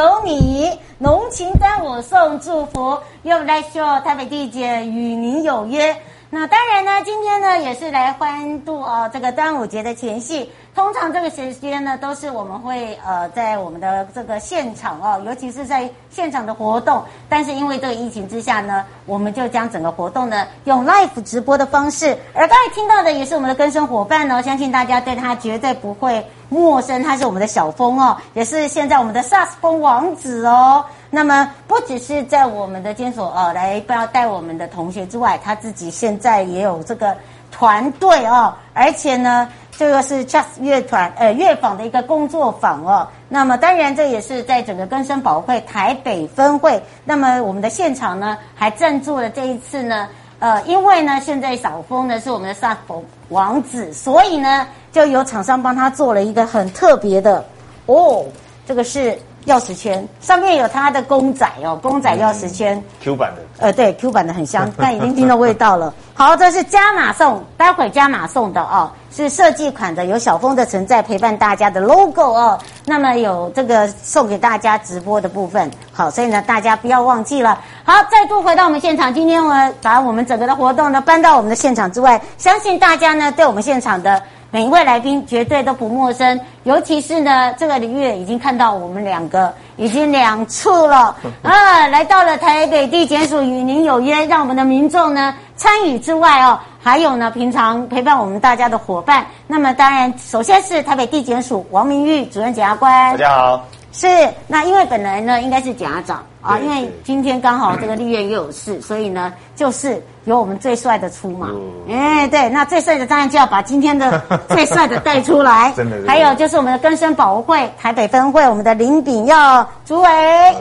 有你，浓情端午送祝福又来说台北地姐与您有约。那当然呢，今天呢也是来欢度哦这个端午节的前夕。通常这个时间呢，都是我们会呃在我们的这个现场哦，尤其是在现场的活动。但是因为这个疫情之下呢，我们就将整个活动呢用 live 直播的方式。而刚才听到的也是我们的跟生伙伴呢，相信大家对他绝对不会陌生。他是我们的小峰哦，也是现在我们的萨斯风王子哦。那么不只是在我们的监所哦来不要带我们的同学之外，他自己现在也有这个团队哦，而且呢，这个是 Just 乐团呃乐坊的一个工作坊哦。那么当然这也是在整个根生保会台北分会。那么我们的现场呢还赞助了这一次呢，呃，因为呢现在小峰呢是我们的萨风王子，所以呢就有厂商帮他做了一个很特别的哦，这个是。钥匙圈上面有他的公仔哦，公仔钥匙圈、嗯、Q 版的，呃，对，Q 版的很香，但已经听到味道了。好，这是加码送，待会加码送的哦，是设计款的，有小峰的存在陪伴大家的 logo 哦。那么有这个送给大家直播的部分，好，所以呢，大家不要忘记了。好，再度回到我们现场，今天我们把我们整个的活动呢搬到我们的现场之外，相信大家呢对我们现场的。每一位来宾绝对都不陌生，尤其是呢，这个月已经看到我们两个已经两次了 啊，来到了台北地检署与您有约，让我们的民众呢参与之外哦，还有呢平常陪伴我们大家的伙伴。那么当然，首先是台北地检署王明玉主任检察官，大家好。是，那因为本来呢应该是检察长啊，因为今天刚好这个立院又有事，所以呢就是由我们最帅的出马。哎、嗯，对，那最帅的当然就要把今天的 最帅的带出来。真的，还有就是我们的根生保护会台北分会，我们的林炳耀主委。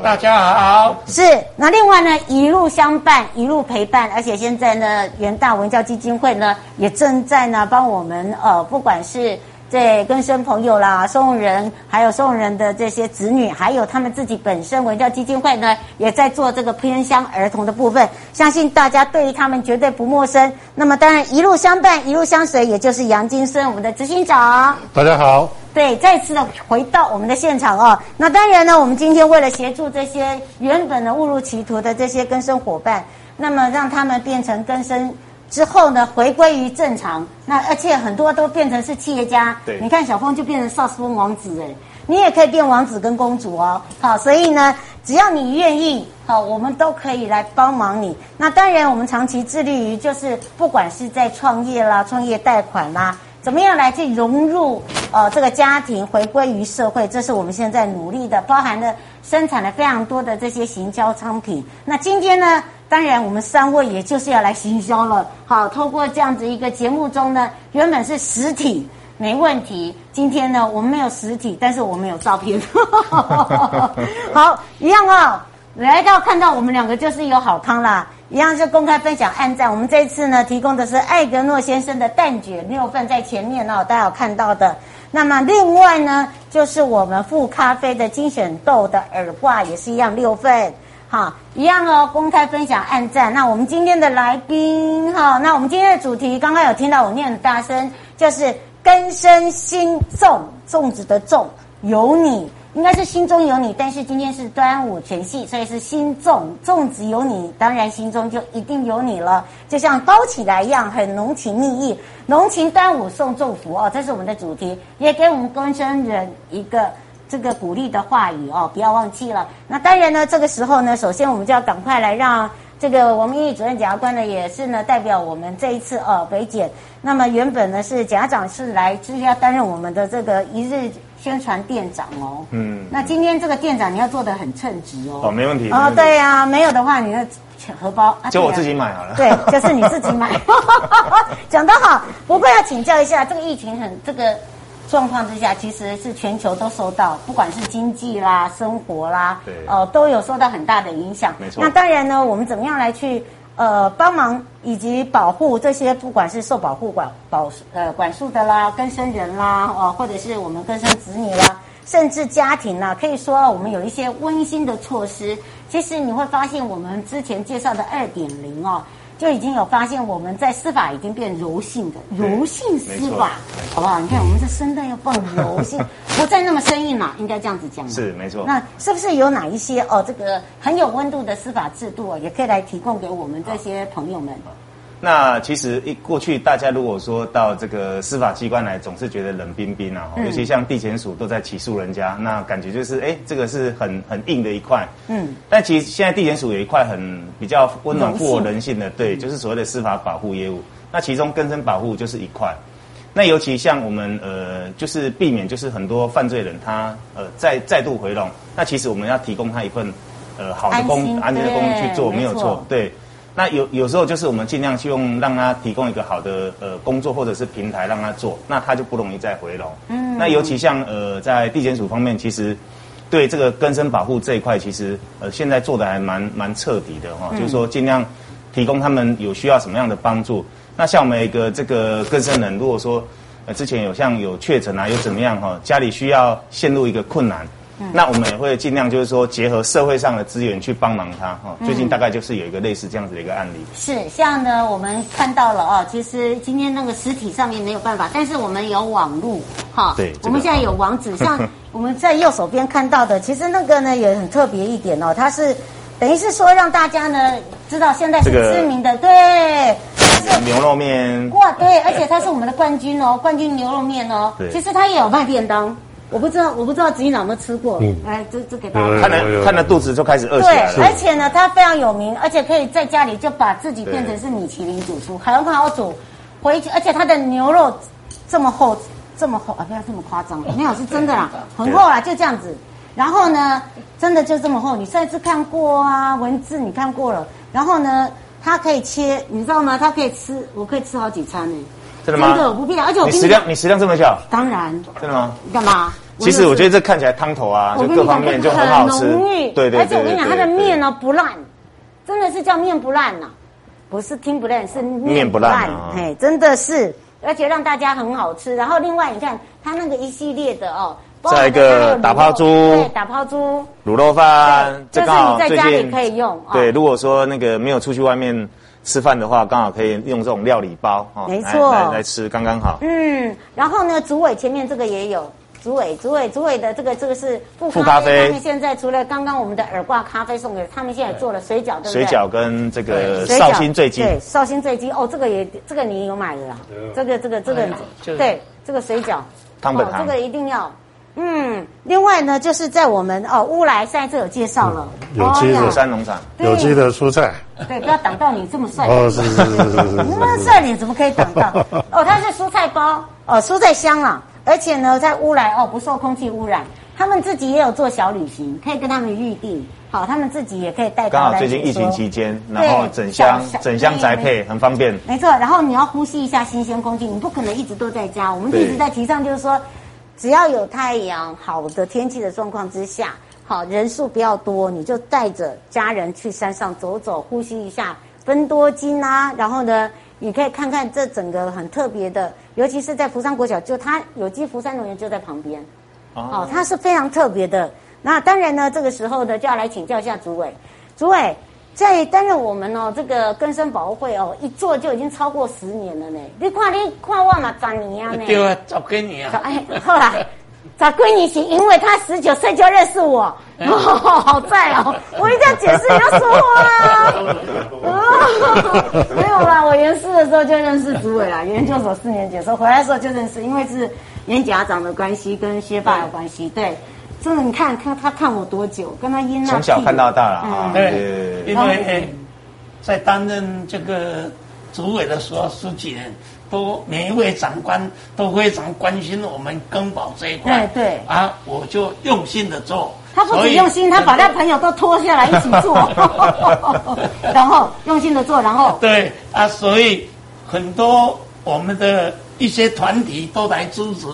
大家好。是，那另外呢一路相伴，一路陪伴，而且现在呢元大文教基金会呢也正在呢帮我们呃，不管是。这更生朋友啦，送人，还有送人的这些子女，还有他们自己本身文教基金会呢，也在做这个偏乡儿童的部分。相信大家对于他们绝对不陌生。那么当然一路相伴，一路相随，也就是杨金生，我们的执行长。大家好。对，再次的回到我们的现场哦。那当然呢，我们今天为了协助这些原本的误入歧途的这些更生伙伴，那么让他们变成更生。之后呢，回归于正常。那而且很多都变成是企业家。对，你看小峰就变成萨斯风王子哎，你也可以变王子跟公主哦。好，所以呢，只要你愿意，好，我们都可以来帮忙你。那当然，我们长期致力于就是不管是在创业啦、创业贷款啦，怎么样来去融入呃这个家庭，回归于社会，这是我们现在努力的，包含了生产了非常多的这些行销商品。那今天呢？当然，我们三位也就是要来行销了。好，透过这样子一个节目中呢，原本是实体没问题。今天呢，我们没有实体，但是我们有照片。好，一样哦。来到看到我们两个就是有好康啦，一样是公开分享按赞。我们这次呢，提供的是艾格诺先生的蛋卷六份在前面哦，大家有看到的。那么另外呢，就是我们富咖啡的精选豆的耳挂也是一样六份。好，一样哦，公开分享按赞。那我们今天的来宾，哈，那我们今天的主题，刚刚有听到我念的大声，就是根生心种，粽子的粽，有你。应该是心中有你，但是今天是端午全系，所以是心粽粽子有你，当然心中就一定有你了，就像包起来一样，很浓情蜜意，浓情端午送祝福哦，这是我们的主题，也给我们更生人一个这个鼓励的话语哦，不要忘记了。那当然呢，这个时候呢，首先我们就要赶快来让这个王明义主任检察官呢，也是呢代表我们这一次哦北检，那么原本呢是检察长是来就是要担任我们的这个一日。宣传店长哦，嗯，那今天这个店长你要做得很称职哦，哦，没问题哦，对呀、啊，没有的话你的荷包就我自己买好了，对，就是你自己买，讲得好。不过要请教一下，这个疫情很这个状况之下，其实是全球都受到，不管是经济啦、生活啦，对，哦、呃，都有受到很大的影响。没错。那当然呢，我们怎么样来去？呃，帮忙以及保护这些不管是受保护管保呃管束的啦，更生人啦，哦、呃，或者是我们更生子女啦，甚至家庭啦，可以说我们有一些温馨的措施。其实你会发现，我们之前介绍的二点零哦。就已经有发现，我们在司法已经变柔性的柔性司法，好不好？你看，我们这声带要放柔性，不再那么生硬了，应该这样子讲。是没错。那是不是有哪一些哦，这个很有温度的司法制度，也可以来提供给我们这些朋友们？那其实一过去，大家如果说到这个司法机关来，总是觉得冷冰冰啊，嗯、尤其像地检署都在起诉人家，那感觉就是哎，这个是很很硬的一块。嗯。但其实现在地检署有一块很比较温暖富有人性的，对，就是所谓的司法保护业务。那其中更生保护就是一块。那尤其像我们呃，就是避免就是很多犯罪人他呃再再度回笼，那其实我们要提供他一份呃好的工安全的工具去做，没有错，对。那有有时候就是我们尽量去用让他提供一个好的呃工作或者是平台让他做，那他就不容易再回笼。嗯，那尤其像呃在地检署方面，其实对这个根生保护这一块，其实呃现在做的还蛮蛮彻底的哈，就是说尽量提供他们有需要什么样的帮助。那像我们一个这个更生人，如果说呃之前有像有确诊啊，有怎么样哈，家里需要陷入一个困难。那我们也会尽量就是说结合社会上的资源去帮忙他哈。最近大概就是有一个类似这样子的一个案例。是，像呢，我们看到了哦，其实今天那个实体上面没有办法，但是我们有网路哈。对。我们现在有网址，像我们在右手边看到的，其实那个呢也很特别一点哦，它是等于是说让大家呢知道现在是知名的对。牛肉面。哇，对，而且它是我们的冠军哦，冠军牛肉面哦。对。其实它也有卖便当。我不知道，我不知道执行长有没有吃过。嗯，来，这这给大家看。看了看了肚子就开始饿起来了。对，而且呢，它非常有名，而且可以在家里就把自己变成是米其林主厨，很好煮。回去，而且它的牛肉这么厚，这么厚啊！不要这么夸张，没有是真的啦，很厚啦，就这样子。然后呢，真的就这么厚，你上次看过啊，文字你看过了。然后呢，它可以切，你知道吗？它可以吃，我可以吃好几餐呢。真的吗？真的，我不骗，而且我你食量，你食量这么小？当然。真的吗？干嘛？其实我觉得这看起来汤头啊，就各方面就很好吃。对对对。而且我跟你讲，它的面呢不烂，真的是叫面不烂呐，不是听不烂，是面不烂。哎，真的是，而且让大家很好吃。然后另外你看它那个一系列的哦，再一个打抛猪，对，打抛猪，卤肉饭，这是你在家里可以用。对，如果说那个没有出去外面。吃饭的话，刚好可以用这种料理包哈，没错，来来吃刚刚好。嗯，然后呢，主尾前面这个也有，主尾主尾主尾的这个这个是富咖啡。他们现在除了刚刚我们的耳挂咖啡送给他们，现在做了水饺，对不对？水饺跟这个绍兴醉鸡。对，绍兴醉鸡哦，这个也这个你有买的啦，这个这个这个对这个水饺汤本汤，这个一定要。嗯，另外呢，就是在我们哦乌来上一次有介绍了，有机的山农场，有机的蔬菜。对，不要挡到你这么帅。哦，是是是是是。你那么帅脸怎么可以挡到？哦，它是蔬菜包，哦，蔬菜箱啊，而且呢，在乌来哦不受空气污染，他们自己也有做小旅行，可以跟他们预定，好，他们自己也可以带。刚好最近疫情期间，然后整箱整箱宅配很方便。没错，然后你要呼吸一下新鲜空气，你不可能一直都在家。我们一直在提倡，就是说。只要有太阳、好的天气的状况之下，好，人数不要多，你就带着家人去山上走走，呼吸一下芬多精啊。然后呢，你可以看看这整个很特别的，尤其是在福山国小，就它有机福山农园就在旁边，哦，它是非常特别的。那当然呢，这个时候呢，就要来请教一下主委，主委。在担任我们哦，这个根生保护会哦，一做就已经超过十年了呢。你看，你看我嘛，十年啊呢。对啊，十几年啊。哎，好啦，找闺女行，因为他十九岁就认识我，哦，好在哦，我一定要解释，你要说话啊。哦，没有啦，我研四的时候就认识主委啦，研究所四年级的时候回来的时候就认识，因为是演家长的关系，跟薛爸有关系。对，真的，你看看他看我多久，跟他因那从小看到大了啊。对，因为在担任这个主委的时候十几年。都每一位长官都非常关心我们更保这一块，对对啊，我就用心的做。他不止用心，他把他朋友都拖下来一起做，然后用心的做，然后对啊，所以很多我们的一些团体都来支持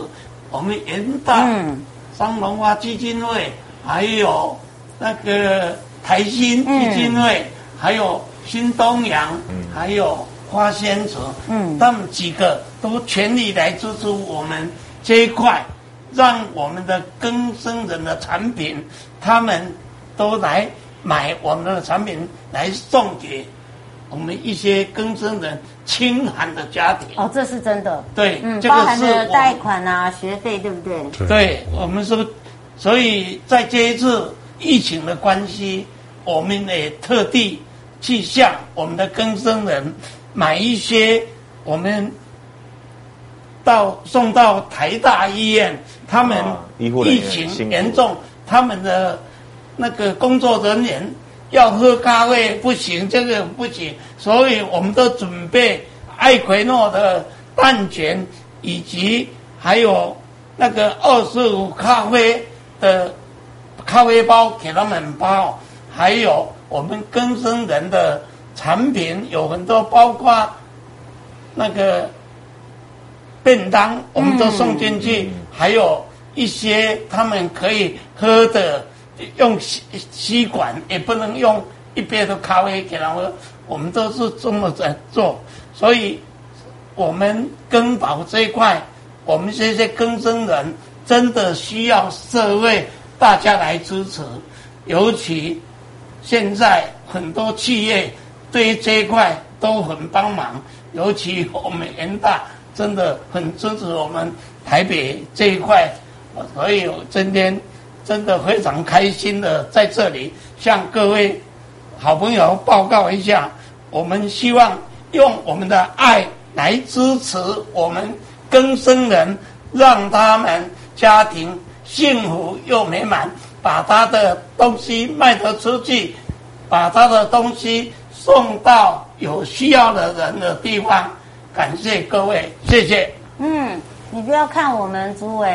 我们元大、嗯、商农花基金会，还有那个台新基金会，嗯、还有新东阳，嗯、还有。花仙子，嗯，他们几个都全力来支持我们这一块，让我们的更生人的产品，他们都来买我们的产品来送给我们一些更生人清寒的家庭。哦，这是真的。对，嗯，包含了贷款啊、学费，对不对？对，对我们是，所以在这一次疫情的关系，我们也特地去向我们的更生人。买一些，我们到送到台大医院，他们疫情严重，他们的那个工作人员要喝咖啡不行，这个不行，所以我们都准备艾奎诺的蛋卷，以及还有那个二十五咖啡的咖啡包给他们包，还有我们更生人的。产品有很多，包括那个便当，我们都送进去，还有一些他们可以喝的，用吸吸管，也不能用一杯的咖啡给他们，我们都是这么在做。所以，我们更保这一块，我们这些更生人真的需要社会大家来支持，尤其现在很多企业。对于这一块都很帮忙，尤其我们人大真的很支持我们台北这一块，所以我今天真的非常开心的在这里向各位好朋友报告一下，我们希望用我们的爱来支持我们更生人，让他们家庭幸福又美满，把他的东西卖得出去，把他的东西。送到有需要的人的地方，感谢各位，谢谢。嗯，你不要看我们主委，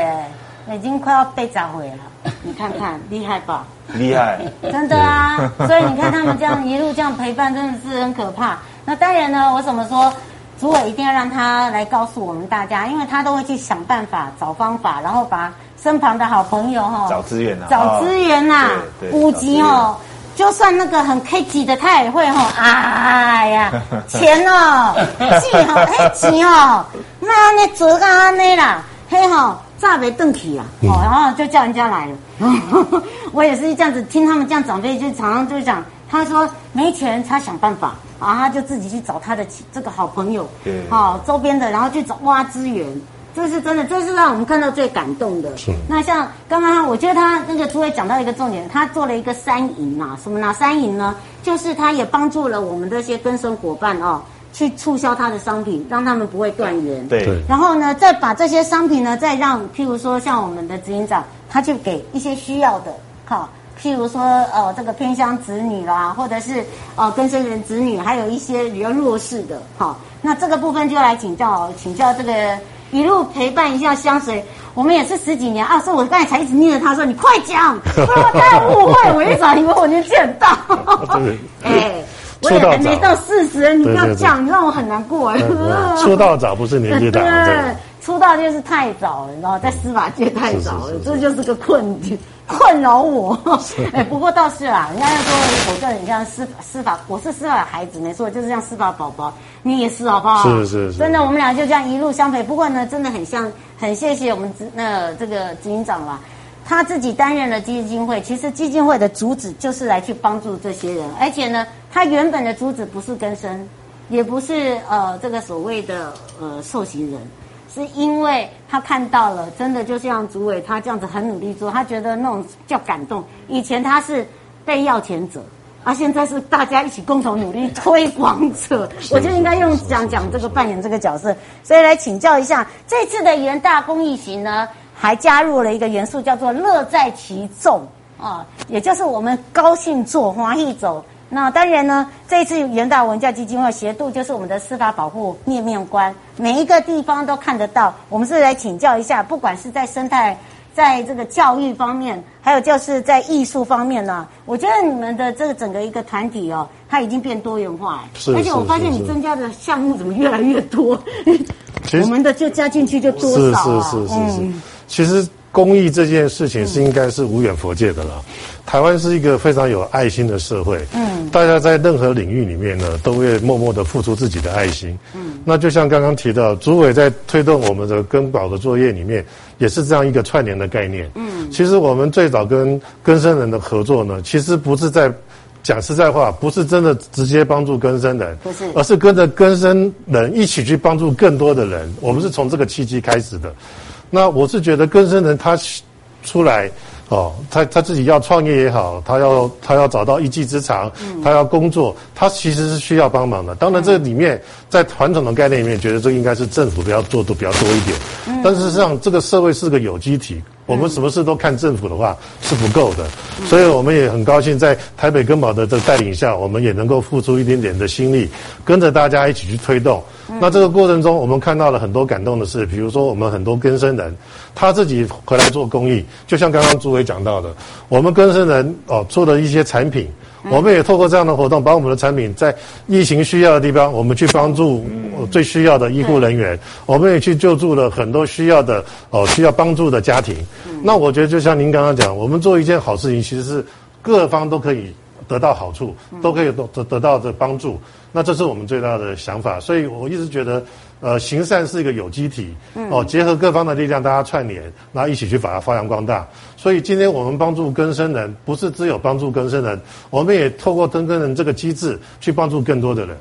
已经快要被砸毁了。你看看，厉害吧？厉害，真的啊。所以你看他们这样一路这样陪伴，真的是很可怕。那当然呢，我怎么说，主委一定要让他来告诉我们大家，因为他都会去想办法、找方法，然后把身旁的好朋友哈，找资源呐，找资源呐，五级哦。就算那个很 K 级的，他也会吼，哎呀，钱哦，钱哦，嘿钱哦，那那折啊那啦，嘿吼，炸没邓起啊，哦，然后就叫人家来了。我也是这样子听他们这样长辈，就常常就讲，他说没钱，他想办法，然后他就自己去找他的这个好朋友，对，好周边的，然后去找挖资源。这是真的，这是让我们看到最感动的。是。那像刚刚，我觉得他那个诸位讲到一个重点，他做了一个三赢啊，什么呢？三赢呢？就是他也帮助了我们这些跟生伙伴哦，去促销他的商品，让他们不会断源。对。然后呢，再把这些商品呢，再让譬如说像我们的执行长，他就给一些需要的，哈，譬如说呃这个偏乡子女啦，或者是呃跟生人子女，还有一些比较弱势的，哈，那这个部分就来请教请教这个。一路陪伴一下香水，我们也是十几年啊！所以我刚才才一直念着他说：“你快讲，不然我太误会，我一早以为我年纪很大。” 哎，我也还没到四十，你不要讲，你让我很难过。出 道早不是年纪大，对，出道就是太早了，你知道，在司法界太早了，这就是个困境。困扰我，哎，不过倒是啦，人家要说我叫你像司司法，我是司法的孩子，没错，就是像司法宝宝，你也是，好不好？是是是，真的，我们俩就这样一路相陪。不过呢，真的很像，很谢谢我们执那这个执行长啦，他自己担任了基金会，其实基金会的主旨就是来去帮助这些人，而且呢，他原本的主旨不是更生，也不是呃这个所谓的呃受刑人。是因为他看到了，真的就像主委他这样子很努力做，他觉得那种叫感动。以前他是被要钱者，而、啊、现在是大家一起共同努力推广者，我就应该用讲讲这个扮演这个角色。所以来请教一下，这次的元大公益行呢，还加入了一个元素，叫做乐在其中啊，也就是我们高兴做，欢喜走。那当然呢，这一次元大文教基金会协助，就是我们的司法保护面面观，每一个地方都看得到。我们是来请教一下，不管是在生态，在这个教育方面，还有就是在艺术方面呢，我觉得你们的这个整个一个团体哦，它已经变多元化，是，而且我发现你增加的项目怎么越来越多？我们的就加进去就多少啊？是是是是是，嗯、其实。公益这件事情是应该是无远佛界的了。嗯、台湾是一个非常有爱心的社会，嗯，大家在任何领域里面呢，都会默默的付出自己的爱心，嗯，那就像刚刚提到，主委在推动我们的根保的作业里面，也是这样一个串联的概念，嗯，其实我们最早跟根生人的合作呢，其实不是在讲实在话，不是真的直接帮助根生人，不是，而是跟着根生人一起去帮助更多的人，我们是从这个契机开始的。那我是觉得更生人他出来哦，他他自己要创业也好，他要他要找到一技之长，他要工作，他其实是需要帮忙的。当然，这里面在传统的概念里面，觉得这应该是政府比较做的比较多一点。但事实上，这个社会是个有机体。我们什么事都看政府的话是不够的，所以我们也很高兴在台北根宝的这个带领下，我们也能够付出一点点的心力，跟着大家一起去推动。那这个过程中，我们看到了很多感动的事，比如说我们很多根生人他自己回来做公益，就像刚刚朱伟讲到的，我们根生人哦做了一些产品。我们也透过这样的活动，把我们的产品在疫情需要的地方，我们去帮助最需要的医护人员。我们也去救助了很多需要的哦需要帮助的家庭。那我觉得就像您刚刚讲，我们做一件好事情，其实是各方都可以得到好处，都可以得得得到的帮助。那这是我们最大的想法。所以我一直觉得。呃，行善是一个有机体，哦，结合各方的力量，大家串联，然后一起去把它发扬光大。所以今天我们帮助更生人，不是只有帮助更生人，我们也透过更生人这个机制去帮助更多的人。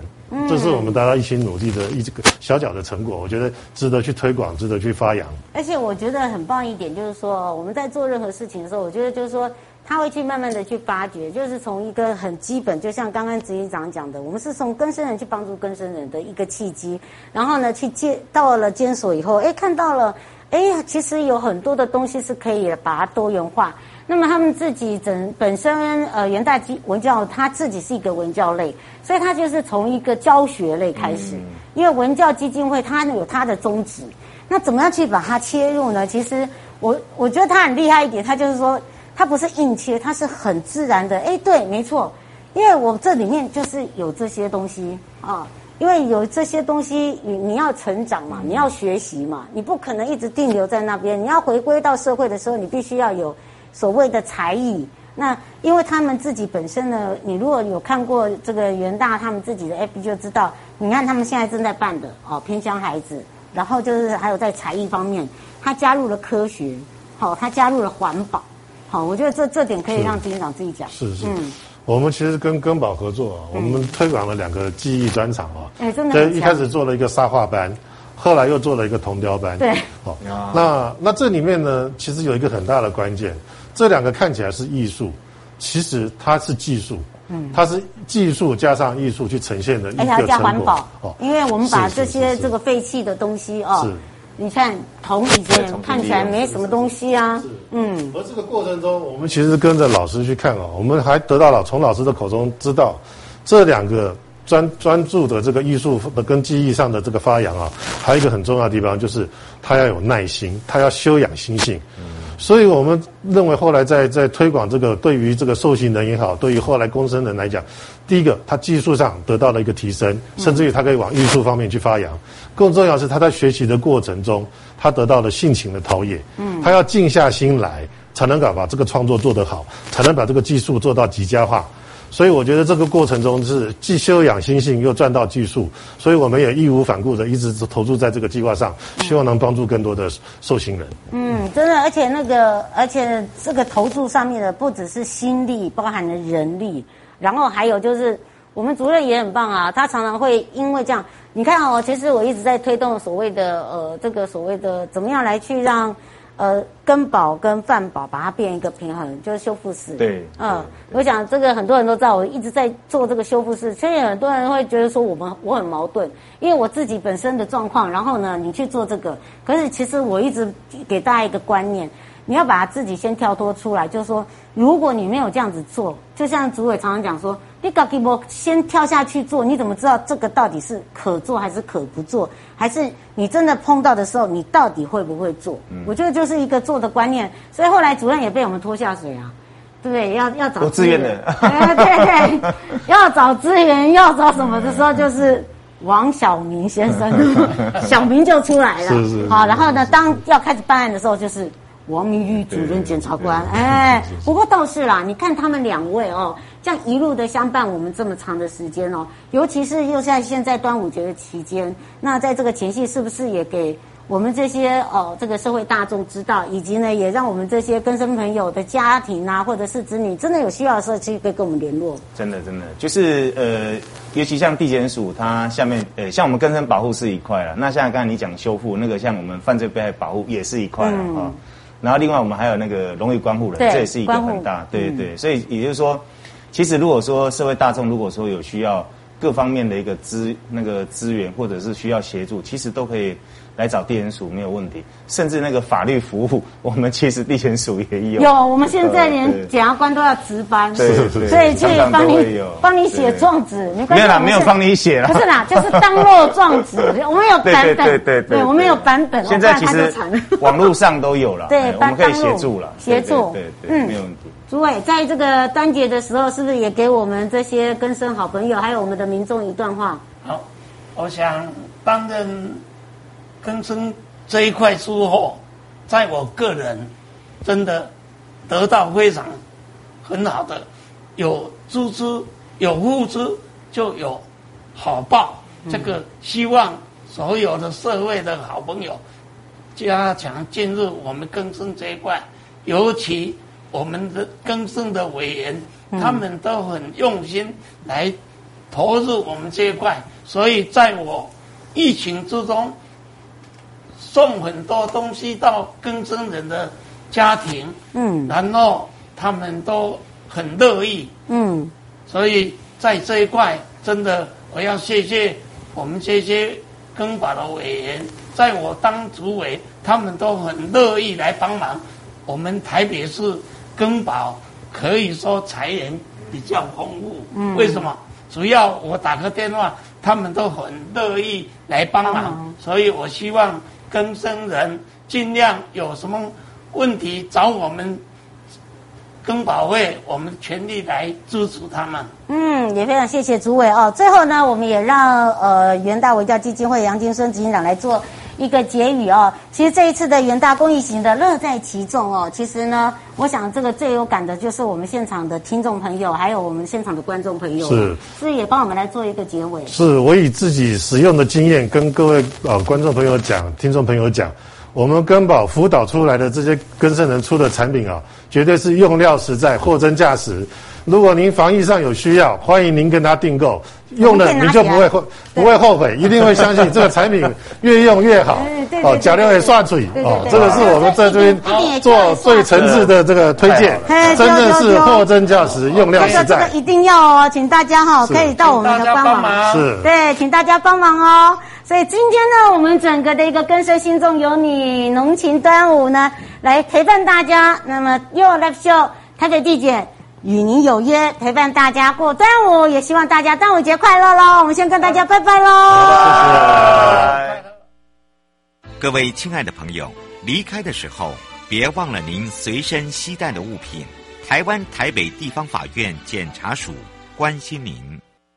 这是我们大家一起努力的一个小小的成果，我觉得值得去推广，值得去发扬。而且我觉得很棒一点就是说，我们在做任何事情的时候，我觉得就是说。他会去慢慢的去发掘，就是从一个很基本，就像刚刚执行长讲的，我们是从更生人去帮助更生人的一个契机，然后呢，去接到了监所以后，哎，看到了，哎，其实有很多的东西是可以把它多元化。那么他们自己整本身，呃，元大基文教他自己是一个文教类，所以他就是从一个教学类开始，因为文教基金会它有它的宗旨，那怎么样去把它切入呢？其实我我觉得他很厉害一点，他就是说。它不是硬切，它是很自然的。哎，对，没错，因为我这里面就是有这些东西啊，因为有这些东西，你你要成长嘛，你要学习嘛，你不可能一直定留在那边。你要回归到社会的时候，你必须要有所谓的才艺。那因为他们自己本身呢，你如果有看过这个元大他们自己的 app 就知道，你看他们现在正在办的哦，偏乡孩子，然后就是还有在才艺方面，他加入了科学，好，他加入了环保。好，我觉得这这点可以让执行长自己讲。是是，嗯，我们其实跟根宝合作，我们推广了两个技艺专场啊。哎，真的。对，一开始做了一个沙画班，后来又做了一个铜雕班。对。好，那那这里面呢，其实有一个很大的关键，这两个看起来是艺术，其实它是技术。嗯。它是技术加上艺术去呈现的一个成果。而且加环保。哦。因为我们把这些这个废弃的东西哦。是。你看铜以前看起来没什么东西啊，嗯。而这个过程中，我们其实跟着老师去看哦，我们还得到了从老师的口中知道，这两个专专注的这个艺术的跟技艺上的这个发扬啊，还有一个很重要的地方就是他要有耐心，他要修养心性。所以我们认为后来在在推广这个对于这个受刑人也好，对于后来公生人来讲，第一个他技术上得到了一个提升，甚至于他可以往艺术方面去发扬。更重要是他在学习的过程中，他得到了性情的陶冶。嗯，他要静下心来，才能够把这个创作做得好，才能把这个技术做到极佳化。所以我觉得这个过程中是既修养心性又赚到技术，所以我们也义无反顾的一直投注在这个计划上，希望能帮助更多的受刑人。嗯，真的，而且那个，而且这个投注上面的不只是心力，包含了人力，然后还有就是。我们主任也很棒啊，他常常会因为这样，你看哦，其实我一直在推动所谓的呃这个所谓的怎么样来去让。呃，根宝跟饭宝把它变一个平衡，就是修复式。对，嗯，我想这个很多人都知道，我一直在做这个修复式。所以很多人会觉得说我们我很矛盾，因为我自己本身的状况，然后呢，你去做这个，可是其实我一直给大家一个观念。你要把他自己先跳脱出来，就是说，如果你没有这样子做，就像主委常常讲说，你搞给我先跳下去做，你怎么知道这个到底是可做还是可不做？还是你真的碰到的时候，你到底会不会做？嗯，我觉得就是一个做的观念。所以后来主任也被我们拖下水啊，对不对？要要找资源的，对 对对，要找资源，要找什么的时候，就是王小明先生，小明就出来了。是是。好，然后呢，当要开始办案的时候，就是。王明玉主任检察官，哎，不过倒是啦，你看他们两位哦，这样一路的相伴我们这么长的时间哦，尤其是又在现在端午节的期间，那在这个前夕，是不是也给我们这些哦这个社会大众知道，以及呢，也让我们这些更生朋友的家庭啊，或者是子女，真的有需要的时候，其实可以跟我们联络。真的，真的，就是呃，尤其像地检署，它下面呃，像我们更生保护是一块了，那像刚才你讲修复那个，像我们犯罪被害保护也是一块了哈。嗯然后另外我们还有那个荣誉关护人，对这也是一个很大，对对对，所以也就是说，其实如果说社会大众如果说有需要各方面的一个资那个资源或者是需要协助，其实都可以。来找地检署没有问题，甚至那个法律服务，我们其实地检署也有。有，我们现在连检察官都要值班，对对对，所以去帮你帮你写状纸，没关系。没有啦，没有帮你写啦。不是啦，就是当落状纸，我们有版本，对对对，我们有版本。现在其实网络上都有了，对，我们可以协助了，协助，对对，没有问题。主委在这个端节的时候，是不是也给我们这些根生好朋友，还有我们的民众一段话？好，我想担任更生。这一块之后，在我个人真的得到非常很好的，有支出有付出就有好报。这个希望所有的社会的好朋友加强进入我们更生这一块，尤其我们的更生的委员，他们都很用心来投入我们这一块，所以在我疫情之中。送很多东西到更生人的家庭，嗯，然后他们都很乐意，嗯，所以在这一块，真的我要谢谢我们这些更法的委员，在我当主委，他们都很乐意来帮忙。我们台北市更保可以说财源比较丰富，嗯，为什么？主要我打个电话，他们都很乐意来帮忙，嗯所以我希望。更生人尽量有什么问题找我们更宝会，我们全力来支持他们。嗯，也非常谢谢主委哦。最后呢，我们也让呃元大卫教基金会杨金生执行长来做一个结语哦，其实这一次的元大公益行的乐在其中哦。其实呢，我想这个最有感的就是我们现场的听众朋友，还有我们现场的观众朋友。是，所以也帮我们来做一个结尾。是我以自己使用的经验跟各位呃观众朋友讲，听众朋友讲，我们根宝辅导出来的这些根生人出的产品啊，绝对是用料实在，货真价实。如果您防疫上有需要，欢迎您跟他订购，用了你就不会后不会后悔，一定会相信 这个产品越用越好。哦，假料也算嘴哦，这个是我们在这边做最诚挚的这个推荐，真的是货真价实，用料实在。这个一定要哦，请大家哈可以到我们的帮忙，是，对，请大家帮忙哦。所以今天呢，我们整个的一个跟随心中有你浓情端午呢，来陪伴大家。那么又 Live Show 台北地检。与您有约，陪伴大家过端午，也希望大家端午节快乐喽！我们先跟大家拜拜喽！各位亲爱的朋友，离开的时候别忘了您随身携带的物品。台湾台北地方法院检察署关心您。